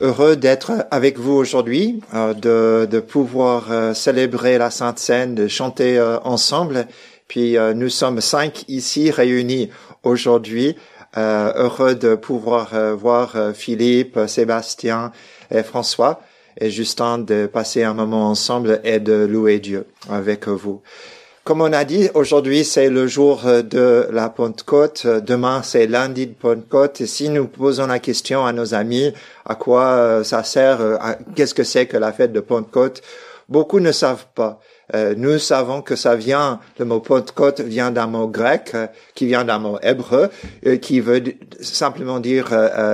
heureux d'être avec vous aujourd'hui, euh, de, de, pouvoir euh, célébrer la Sainte Seine, de chanter euh, ensemble. Puis nous sommes cinq ici réunis aujourd'hui, heureux de pouvoir voir Philippe, Sébastien et François et Justin de passer un moment ensemble et de louer Dieu avec vous. Comme on a dit, aujourd'hui c'est le jour de la Pentecôte. Demain c'est lundi de Pentecôte. Et si nous posons la question à nos amis, à quoi euh, ça sert, euh, qu'est-ce que c'est que la fête de Pentecôte, beaucoup ne savent pas. Euh, nous savons que ça vient, le mot Pentecôte vient d'un mot grec, qui vient d'un mot hébreu, qui veut simplement dire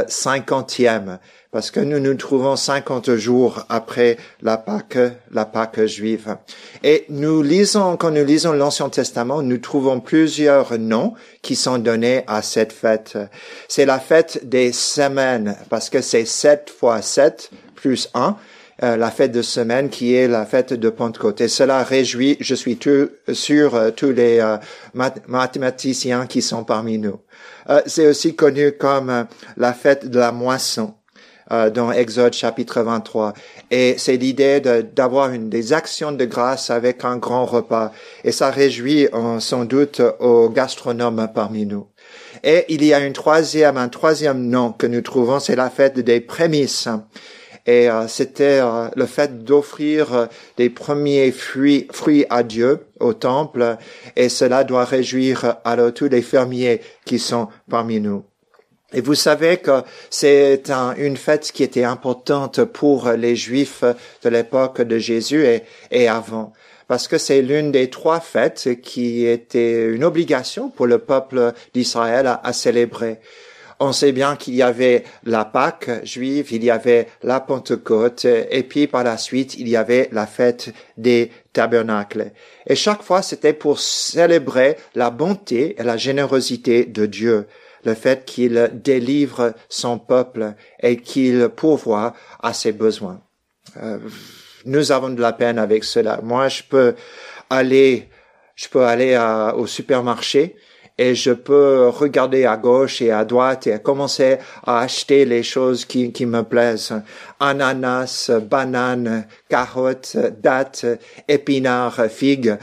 cinquantième parce que nous nous trouvons 50 jours après la Pâque, la Pâque juive. Et nous lisons, quand nous lisons l'Ancien Testament, nous trouvons plusieurs noms qui sont donnés à cette fête. C'est la fête des semaines, parce que c'est 7 fois 7 plus 1, euh, la fête de semaine qui est la fête de Pentecôte. Et cela réjouit, je suis tout, sûr, euh, tous les euh, mathématiciens qui sont parmi nous. c'est aussi connu comme la fête de la moisson. Dans Exode chapitre 23. Et c'est l'idée d'avoir une des actions de grâce avec un grand repas. Et ça réjouit sans doute aux gastronomes parmi nous. Et il y a une troisième, un troisième nom que nous trouvons, c'est la fête des prémices. Et euh, c'était le fait d'offrir des premiers fruits, fruits à Dieu au temple. Et cela doit réjouir alors tous les fermiers qui sont parmi nous. Et vous savez que c'est une fête qui était importante pour les Juifs de l'époque de Jésus et, avant, parce que c'est l'une des trois fêtes qui était une obligation pour le peuple d'Israël à, célébrer. On sait bien qu'il y avait la Pâque juive, il y avait la Pentecôte, et puis par la suite, il y avait la fête des tabernacles. Et chaque fois, c'était pour célébrer la bonté et la générosité de Dieu le fait qu'il délivre son peuple et qu'il pourvoit à ses besoins. Euh, nous avons de la peine avec cela. Moi, je peux aller, je peux aller au supermarché et je peux regarder à gauche et à droite et commencer à acheter les choses qui, qui me plaisent. Ananas, bananes, carottes, dattes, épinards, figues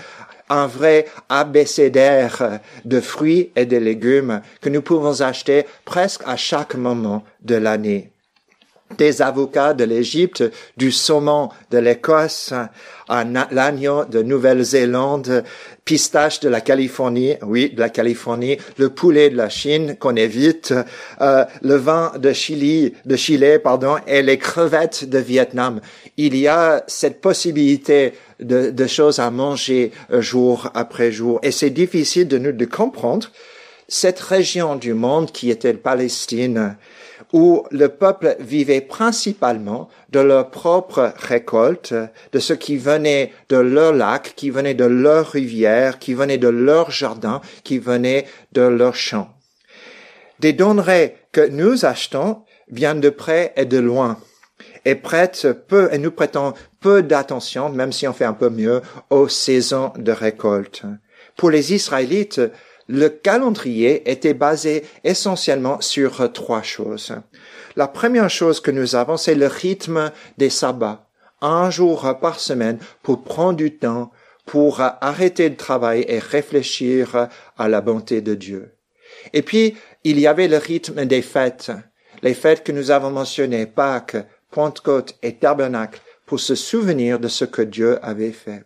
un vrai abécédaire de fruits et de légumes que nous pouvons acheter presque à chaque moment de l'année. Des avocats de l'Égypte, du saumon de l'Écosse, l'agneau de Nouvelle-Zélande, pistache de la Californie, oui, de la Californie, le poulet de la Chine qu'on évite, euh, le vin de Chili, de Chili, pardon, et les crevettes de Vietnam. Il y a cette possibilité de, choses à manger euh, jour après jour. Et c'est difficile de nous de comprendre cette région du monde qui était Palestine, où le peuple vivait principalement de leur propre récolte, de ce qui venait de leur lac, qui venait de leur rivière, qui venait de leur jardin, qui venait de leur champ. Des denrées que nous achetons viennent de près et de loin et prête peu, et nous prêtons peu d'attention, même si on fait un peu mieux, aux saisons de récolte. Pour les Israélites, le calendrier était basé essentiellement sur trois choses. La première chose que nous avons, c'est le rythme des sabbats. Un jour par semaine pour prendre du temps pour arrêter de travailler et réfléchir à la bonté de Dieu. Et puis, il y avait le rythme des fêtes. Les fêtes que nous avons mentionnées, Pâques, Pentecôte et Tabernacle pour se souvenir de ce que Dieu avait fait.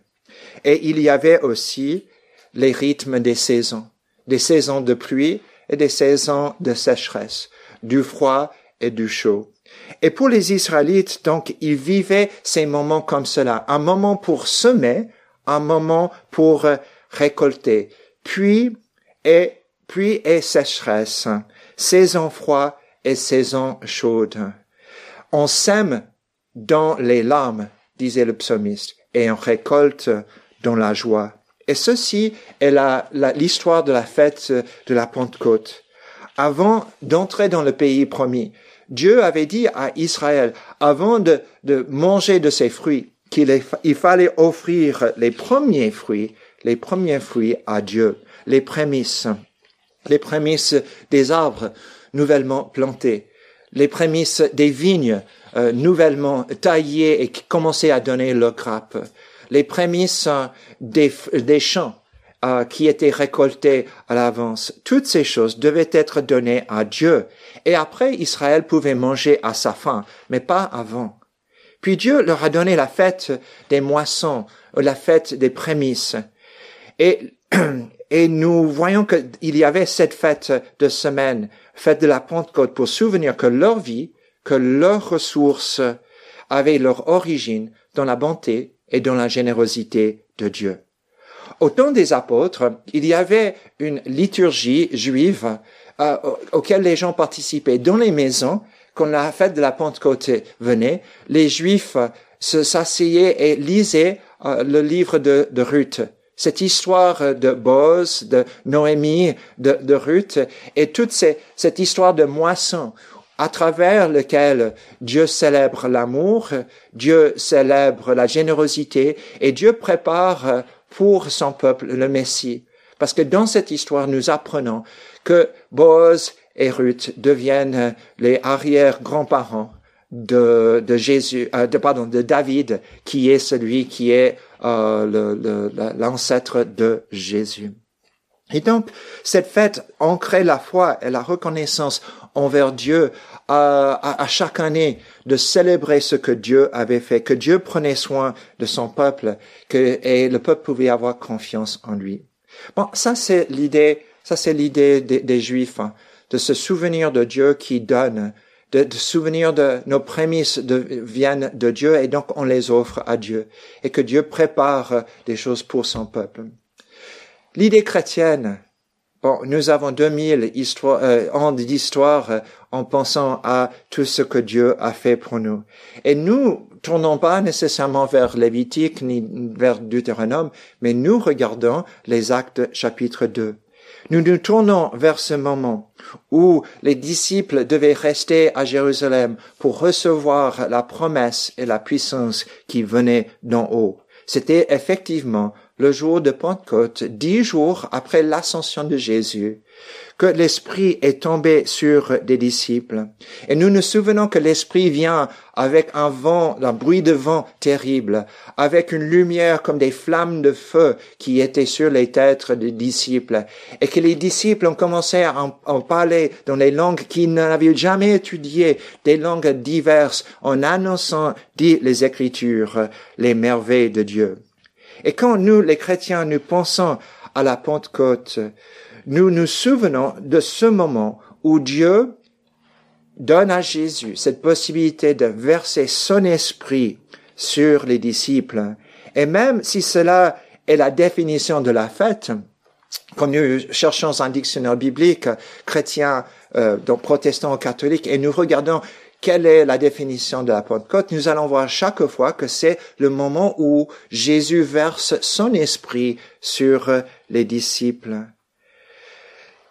Et il y avait aussi les rythmes des saisons, des saisons de pluie et des saisons de sécheresse, du froid et du chaud. Et pour les Israélites, donc, ils vivaient ces moments comme cela, un moment pour semer, un moment pour récolter, puis et puis et sécheresse, saison froide et saison chaude. On sème dans les larmes, disait le psalmiste, et on récolte dans la joie. Et ceci est l'histoire de la fête de la Pentecôte. Avant d'entrer dans le pays promis, Dieu avait dit à Israël, avant de, manger de ses fruits, qu'il il fallait offrir les premiers fruits, les premiers fruits à Dieu, les prémices, les prémices des arbres nouvellement plantés les prémices des vignes euh, nouvellement taillées et qui commençaient à donner leur grappe, les prémices des, des champs euh, qui étaient récoltés à l'avance. Toutes ces choses devaient être données à Dieu. Et après, Israël pouvait manger à sa faim, mais pas avant. Puis Dieu leur a donné la fête des moissons, la fête des prémices. Et, et nous voyons qu'il y avait cette fête de semaine, fête de la Pentecôte, pour souvenir que leur vie, que leurs ressources avaient leur origine dans la bonté et dans la générosité de Dieu. Au temps des apôtres, il y avait une liturgie juive euh, auquel les gens participaient. Dans les maisons, quand la fête de la Pentecôte venait, les Juifs se s'asseyaient et lisaient euh, le livre de, de Ruth. Cette histoire de Boz, de Noémie, de, de Ruth, et toute cette histoire de moisson à travers lequel Dieu célèbre l'amour, Dieu célèbre la générosité et Dieu prépare pour son peuple le Messie. Parce que dans cette histoire, nous apprenons que Boaz et Ruth deviennent les arrière-grands-parents de, de Jésus, euh, de, pardon, de David, qui est celui qui est euh, l'ancêtre de Jésus. Et donc, cette fête ancrait la foi et la reconnaissance envers Dieu à, à, chaque année de célébrer ce que Dieu avait fait, que Dieu prenait soin de son peuple, que et le peuple pouvait avoir confiance en lui. Bon, ça c'est l'idée, ça c'est l'idée des, Juifs, hein, de se souvenir de Dieu qui donne, de, de souvenir de nos prémices de, viennent de Dieu et donc on les offre à Dieu et que Dieu prépare des choses pour son peuple. L'idée chrétienne, Bon, nous avons 2000 histoires, euh, ans d'histoire euh, en pensant à tout ce que Dieu a fait pour nous. Et nous tournons pas nécessairement vers Lévitique ni vers Deutéronome, mais nous regardons les actes chapitre 2. Nous nous tournons vers ce moment où les disciples devaient rester à Jérusalem pour recevoir la promesse et la puissance qui venaient d'en haut. C'était effectivement le jour de Pentecôte, dix jours après l'ascension de Jésus, que l'Esprit est tombé sur des disciples. Et nous nous souvenons que l'Esprit vient avec un vent, un bruit de vent terrible, avec une lumière comme des flammes de feu qui étaient sur les têtes des disciples, et que les disciples ont commencé à en, parler dans les langues qu'ils n'avaient jamais étudiées, des langues diverses, en annonçant, dit les Écritures, les merveilles de Dieu. Et quand nous, les chrétiens, nous pensons à la Pentecôte, nous nous souvenons de ce moment où Dieu donne à Jésus cette possibilité de verser son esprit sur les disciples. Et même si cela est la définition de la fête, quand nous cherchons un dictionnaire biblique chrétien, euh, donc protestant ou catholique, et nous regardons quelle est la définition de la Pentecôte, nous allons voir chaque fois que c'est le moment où Jésus verse son esprit sur les disciples.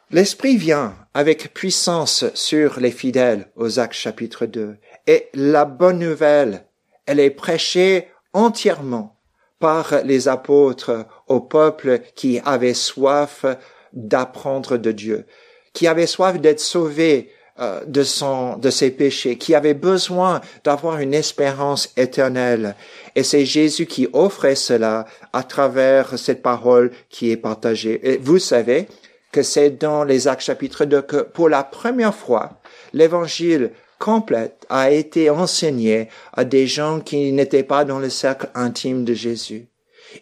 L'esprit vient avec puissance sur les fidèles aux actes chapitre 2. Et la bonne nouvelle, elle est prêchée entièrement par les apôtres au peuple qui avait soif d'apprendre de Dieu, qui avait soif d'être sauvé euh, de son, de ses péchés, qui avait besoin d'avoir une espérance éternelle. Et c'est Jésus qui offrait cela à travers cette parole qui est partagée. Et vous savez que c'est dans les Actes chapitre 2 que pour la première fois, l'évangile complète a été enseigné à des gens qui n'étaient pas dans le cercle intime de Jésus.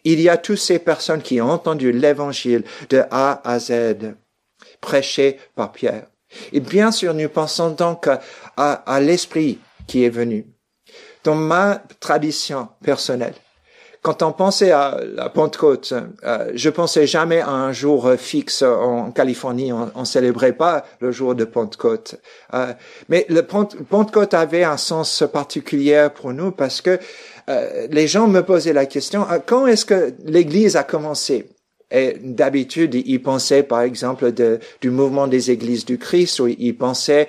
Il y a toutes ces personnes qui ont entendu l'évangile de A à Z, prêché par Pierre. Et bien sûr, nous pensons donc à, l'esprit qui est venu. Dans ma tradition personnelle, quand on pensait à la Pentecôte, euh, je pensais jamais à un jour fixe en Californie. On, on célébrait pas le jour de Pentecôte. Euh, mais le Pentecôte avait un sens particulier pour nous parce que euh, les gens me posaient la question quand est-ce que l'Église a commencé? Et d'habitude, il pensait par exemple du mouvement des églises du Christ, ou il pensait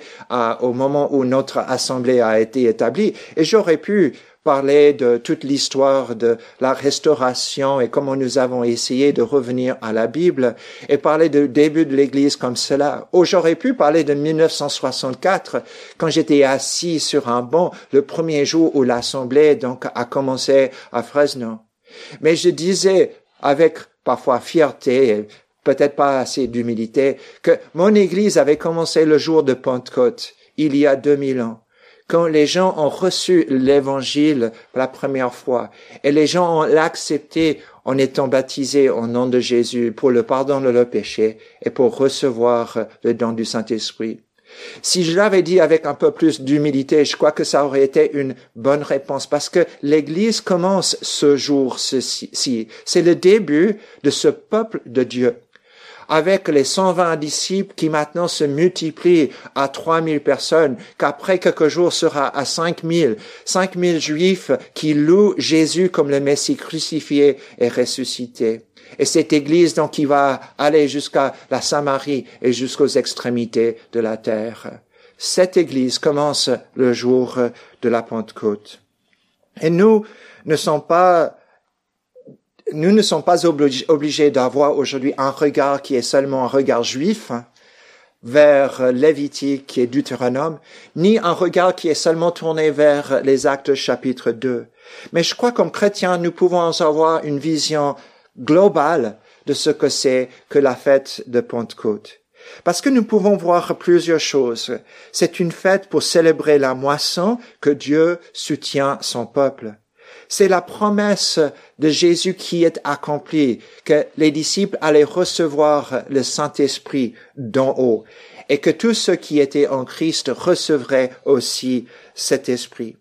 au moment où notre assemblée a été établie. Et j'aurais pu parlait de toute l'histoire de la restauration et comment nous avons essayé de revenir à la Bible et parler du début de l'Église comme cela. Ou j'aurais pu parler de 1964 quand j'étais assis sur un banc le premier jour où l'Assemblée donc a commencé à Fresno. Mais je disais avec parfois fierté peut-être pas assez d'humilité que mon Église avait commencé le jour de Pentecôte il y a 2000 ans quand les gens ont reçu l'évangile la première fois et les gens ont l'accepté en étant baptisés au nom de Jésus pour le pardon de leurs péchés et pour recevoir le don du Saint-Esprit. Si je l'avais dit avec un peu plus d'humilité, je crois que ça aurait été une bonne réponse parce que l'Église commence ce jour-ci. C'est le début de ce peuple de Dieu avec les 120 disciples qui maintenant se multiplient à 3000 personnes, qu'après quelques jours sera à 5000, 5000 juifs qui louent Jésus comme le Messie crucifié et ressuscité. Et cette église, donc, qui va aller jusqu'à la Samarie et jusqu'aux extrémités de la terre. Cette église commence le jour de la Pentecôte. Et nous ne sommes pas nous ne sommes pas obligés d'avoir aujourd'hui un regard qui est seulement un regard juif hein, vers Lévitique et Deutéronome, ni un regard qui est seulement tourné vers les actes chapitre 2. Mais je crois comme chrétiens, nous pouvons avoir une vision globale de ce que c'est que la fête de Pentecôte. Parce que nous pouvons voir plusieurs choses. C'est une fête pour célébrer la moisson que Dieu soutient son peuple. C'est la promesse de Jésus qui est accomplie, que les disciples allaient recevoir le Saint-Esprit d'en haut et que tous ceux qui étaient en Christ recevraient aussi cet esprit.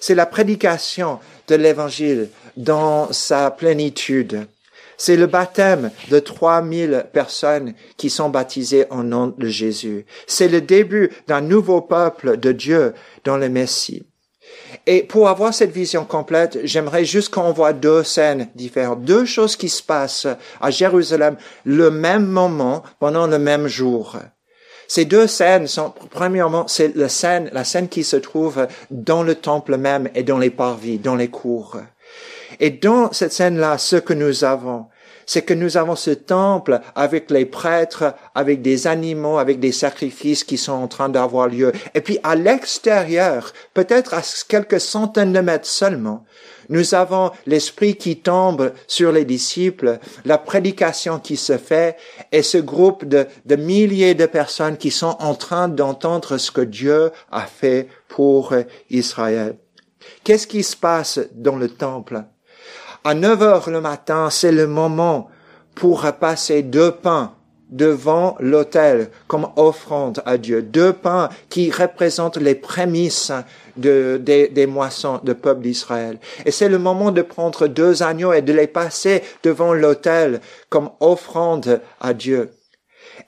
C'est la prédication de l'évangile dans sa plénitude. C'est le baptême de 3000 personnes qui sont baptisées au nom de Jésus. C'est le début d'un nouveau peuple de Dieu dans le Messie. Et pour avoir cette vision complète, j'aimerais juste qu'on voit deux scènes différentes, deux choses qui se passent à Jérusalem le même moment pendant le même jour. Ces deux scènes sont, premièrement, c'est la scène, la scène qui se trouve dans le temple même et dans les parvis, dans les cours. Et dans cette scène-là, ce que nous avons, c'est que nous avons ce temple avec les prêtres, avec des animaux, avec des sacrifices qui sont en train d'avoir lieu. Et puis à l'extérieur, peut-être à quelques centaines de mètres seulement, nous avons l'esprit qui tombe sur les disciples, la prédication qui se fait et ce groupe de, de milliers de personnes qui sont en train d'entendre ce que Dieu a fait pour Israël. Qu'est-ce qui se passe dans le temple? À 9 heures le matin, c'est le moment pour passer deux pains devant l'autel comme offrande à Dieu. Deux pains qui représentent les prémices de, des, moissons de peuple d'Israël. Et c'est le moment de prendre deux agneaux et de les passer devant l'autel comme offrande à Dieu.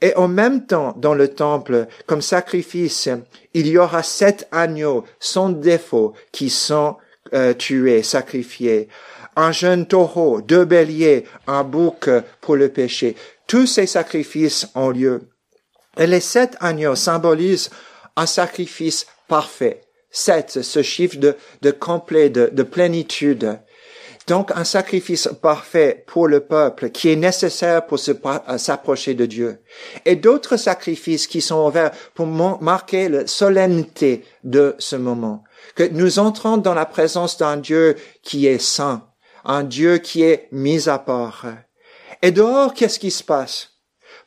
Et en même temps, dans le temple, comme sacrifice, il y aura sept agneaux sans défaut qui sont euh, tués, sacrifiés un jeune taureau, deux béliers, un bouc pour le péché. Tous ces sacrifices ont lieu. Et les sept agneaux symbolisent un sacrifice parfait. Sept, ce chiffre de, complet, de, de plénitude. Donc un sacrifice parfait pour le peuple qui est nécessaire pour s'approcher de Dieu. Et d'autres sacrifices qui sont ouverts pour marquer la solennité de ce moment. Que nous entrons dans la présence d'un Dieu qui est saint, un Dieu qui est mis à part. Et dehors, qu'est-ce qui se passe?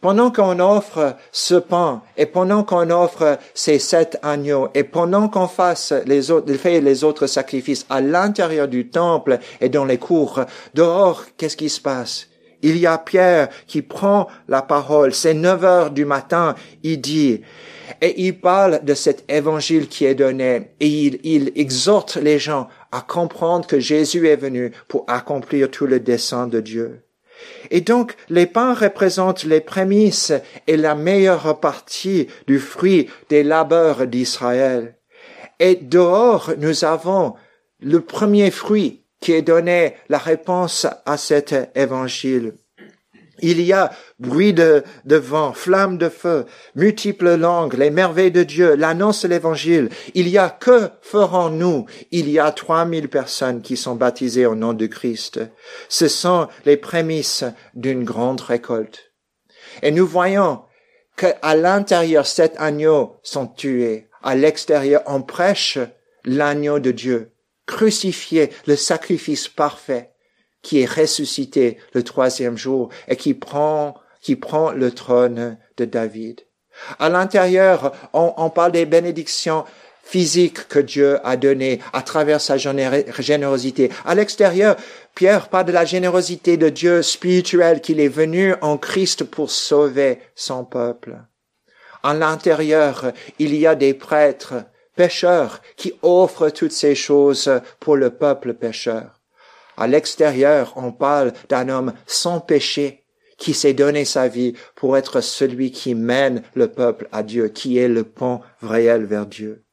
Pendant qu'on offre ce pain, et pendant qu'on offre ces sept agneaux, et pendant qu'on fasse les autres, fait les autres sacrifices à l'intérieur du temple et dans les cours, dehors, qu'est-ce qui se passe? Il y a Pierre qui prend la parole. C'est neuf heures du matin. Il dit, et il parle de cet évangile qui est donné et il, il exhorte les gens à comprendre que Jésus est venu pour accomplir tout le dessein de Dieu. Et donc, les pains représentent les prémices et la meilleure partie du fruit des labeurs d'Israël. Et dehors, nous avons le premier fruit qui est donné la réponse à cet évangile. Il y a bruit de, vent, flamme de feu, multiples langues, les merveilles de Dieu, l'annonce de l'évangile. Il y a que ferons-nous? Il y a trois mille personnes qui sont baptisées au nom de Christ. Ce sont les prémices d'une grande récolte. Et nous voyons qu'à l'intérieur, sept agneaux sont tués. À l'extérieur, on prêche l'agneau de Dieu, crucifié, le sacrifice parfait qui est ressuscité le troisième jour et qui prend, qui prend le trône de David. À l'intérieur, on, on parle des bénédictions physiques que Dieu a données à travers sa générosité. À l'extérieur, Pierre parle de la générosité de Dieu spirituel qu'il est venu en Christ pour sauver son peuple. À l'intérieur, il y a des prêtres pécheurs qui offrent toutes ces choses pour le peuple pécheur. À l'extérieur, on parle d'un homme sans péché qui s'est donné sa vie pour être celui qui mène le peuple à Dieu, qui est le pont réel vers Dieu.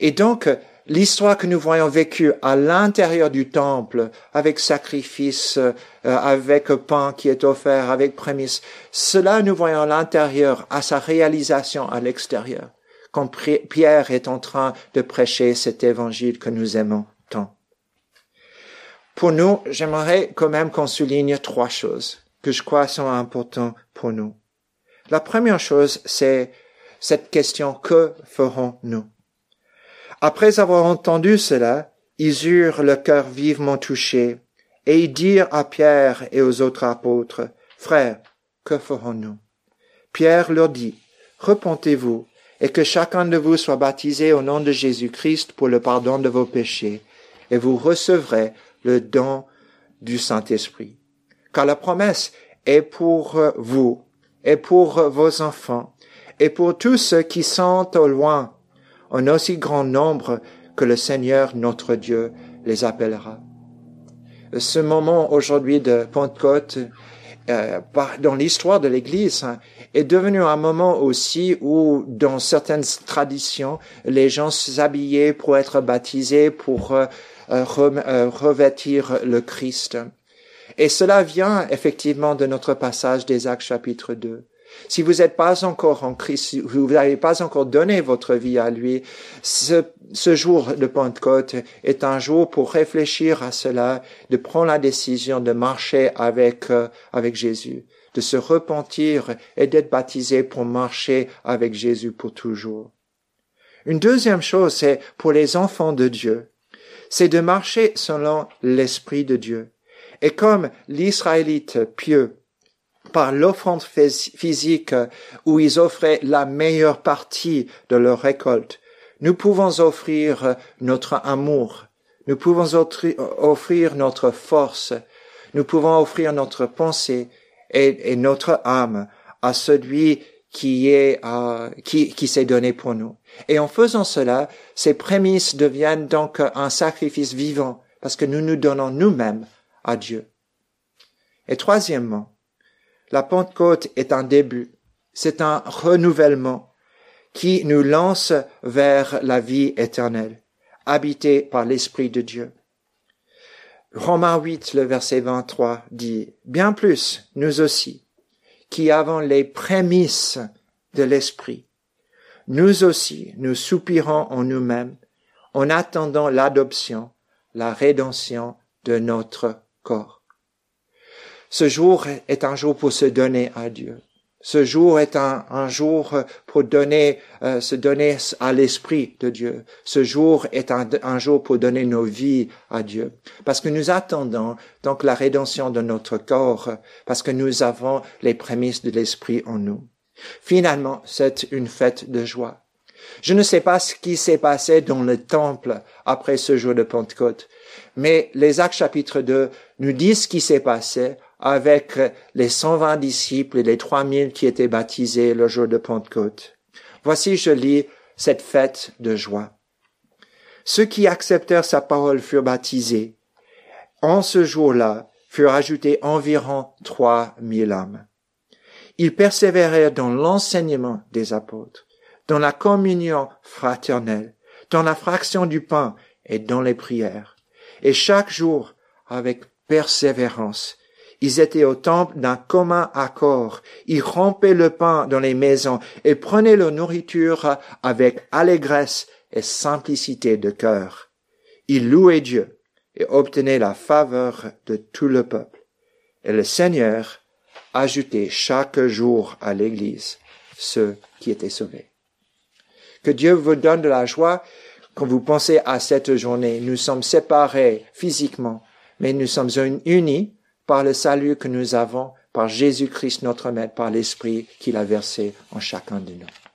Et donc, l'histoire que nous voyons vécue à l'intérieur du temple, avec sacrifice, euh, avec pain qui est offert, avec prémisse, cela nous voyons à l'intérieur, à sa réalisation à l'extérieur, quand Pierre est en train de prêcher cet évangile que nous aimons. Pour nous, j'aimerais quand même qu'on souligne trois choses que je crois sont importantes pour nous. La première chose, c'est cette question que ferons-nous Après avoir entendu cela, ils eurent le cœur vivement touché, et ils dirent à Pierre et aux autres apôtres, Frères, que ferons-nous Pierre leur dit, Repentez-vous, et que chacun de vous soit baptisé au nom de Jésus-Christ pour le pardon de vos péchés, et vous recevrez le don du Saint-Esprit. Car la promesse est pour vous, et pour vos enfants, et pour tous ceux qui sont au loin, en aussi grand nombre que le Seigneur notre Dieu les appellera. Ce moment aujourd'hui de Pentecôte, euh, dans l'histoire de l'Église, hein, est devenu un moment aussi où, dans certaines traditions, les gens s'habillaient pour être baptisés, pour euh, euh, euh, revêtir le Christ. Et cela vient effectivement de notre passage des Actes chapitre 2. Si vous n'êtes pas encore en Christ, vous n'avez pas encore donné votre vie à lui, ce, ce, jour de Pentecôte est un jour pour réfléchir à cela, de prendre la décision de marcher avec, euh, avec Jésus, de se repentir et d'être baptisé pour marcher avec Jésus pour toujours. Une deuxième chose, c'est pour les enfants de Dieu c'est de marcher selon l'Esprit de Dieu. Et comme l'Israélite pieux, par l'offrande physique où ils offraient la meilleure partie de leur récolte, nous pouvons offrir notre amour, nous pouvons offrir notre force, nous pouvons offrir notre pensée et, notre âme à celui qui est euh, qui, qui s'est donné pour nous. Et en faisant cela, ces prémices deviennent donc un sacrifice vivant parce que nous nous donnons nous-mêmes à Dieu. Et troisièmement, la Pentecôte est un début, c'est un renouvellement qui nous lance vers la vie éternelle, habité par l'Esprit de Dieu. Romains 8, le verset 23 dit, Bien plus, nous aussi, qui avons les prémices de l'Esprit. Nous aussi, nous soupirons en nous-mêmes en attendant l'adoption, la rédemption de notre corps. Ce jour est un jour pour se donner à Dieu. Ce jour est un, jour pour donner, euh, se donner à l'Esprit de Dieu. Ce jour est un, un, jour pour donner nos vies à Dieu. Parce que nous attendons donc la rédemption de notre corps, parce que nous avons les prémices de l'Esprit en nous. Finalement, c'est une fête de joie. Je ne sais pas ce qui s'est passé dans le temple après ce jour de Pentecôte, mais les Actes chapitre 2 nous disent ce qui s'est passé avec les 120 disciples et les 3000 qui étaient baptisés le jour de Pentecôte. Voici, je lis cette fête de joie. Ceux qui acceptèrent sa parole furent baptisés. En ce jour-là furent ajoutés environ 3000 âmes. Ils persévérèrent dans l'enseignement des apôtres, dans la communion fraternelle, dans la fraction du pain et dans les prières. Et chaque jour, avec persévérance, Ils étaient au temple d'un commun accord. Ils rompaient le pain dans les maisons et prenaient leur nourriture avec allégresse et simplicité de cœur. Ils louaient Dieu et obtenaient la faveur de tout le peuple. Et le Seigneur ajoutait chaque jour à l'Église ceux qui étaient sauvés. Que Dieu vous donne de la joie quand vous pensez à cette journée. Nous sommes séparés physiquement, mais nous sommes unis par le salut que nous avons par Jésus-Christ notre Maître, par l'Esprit qu'il a versé en chacun de nous.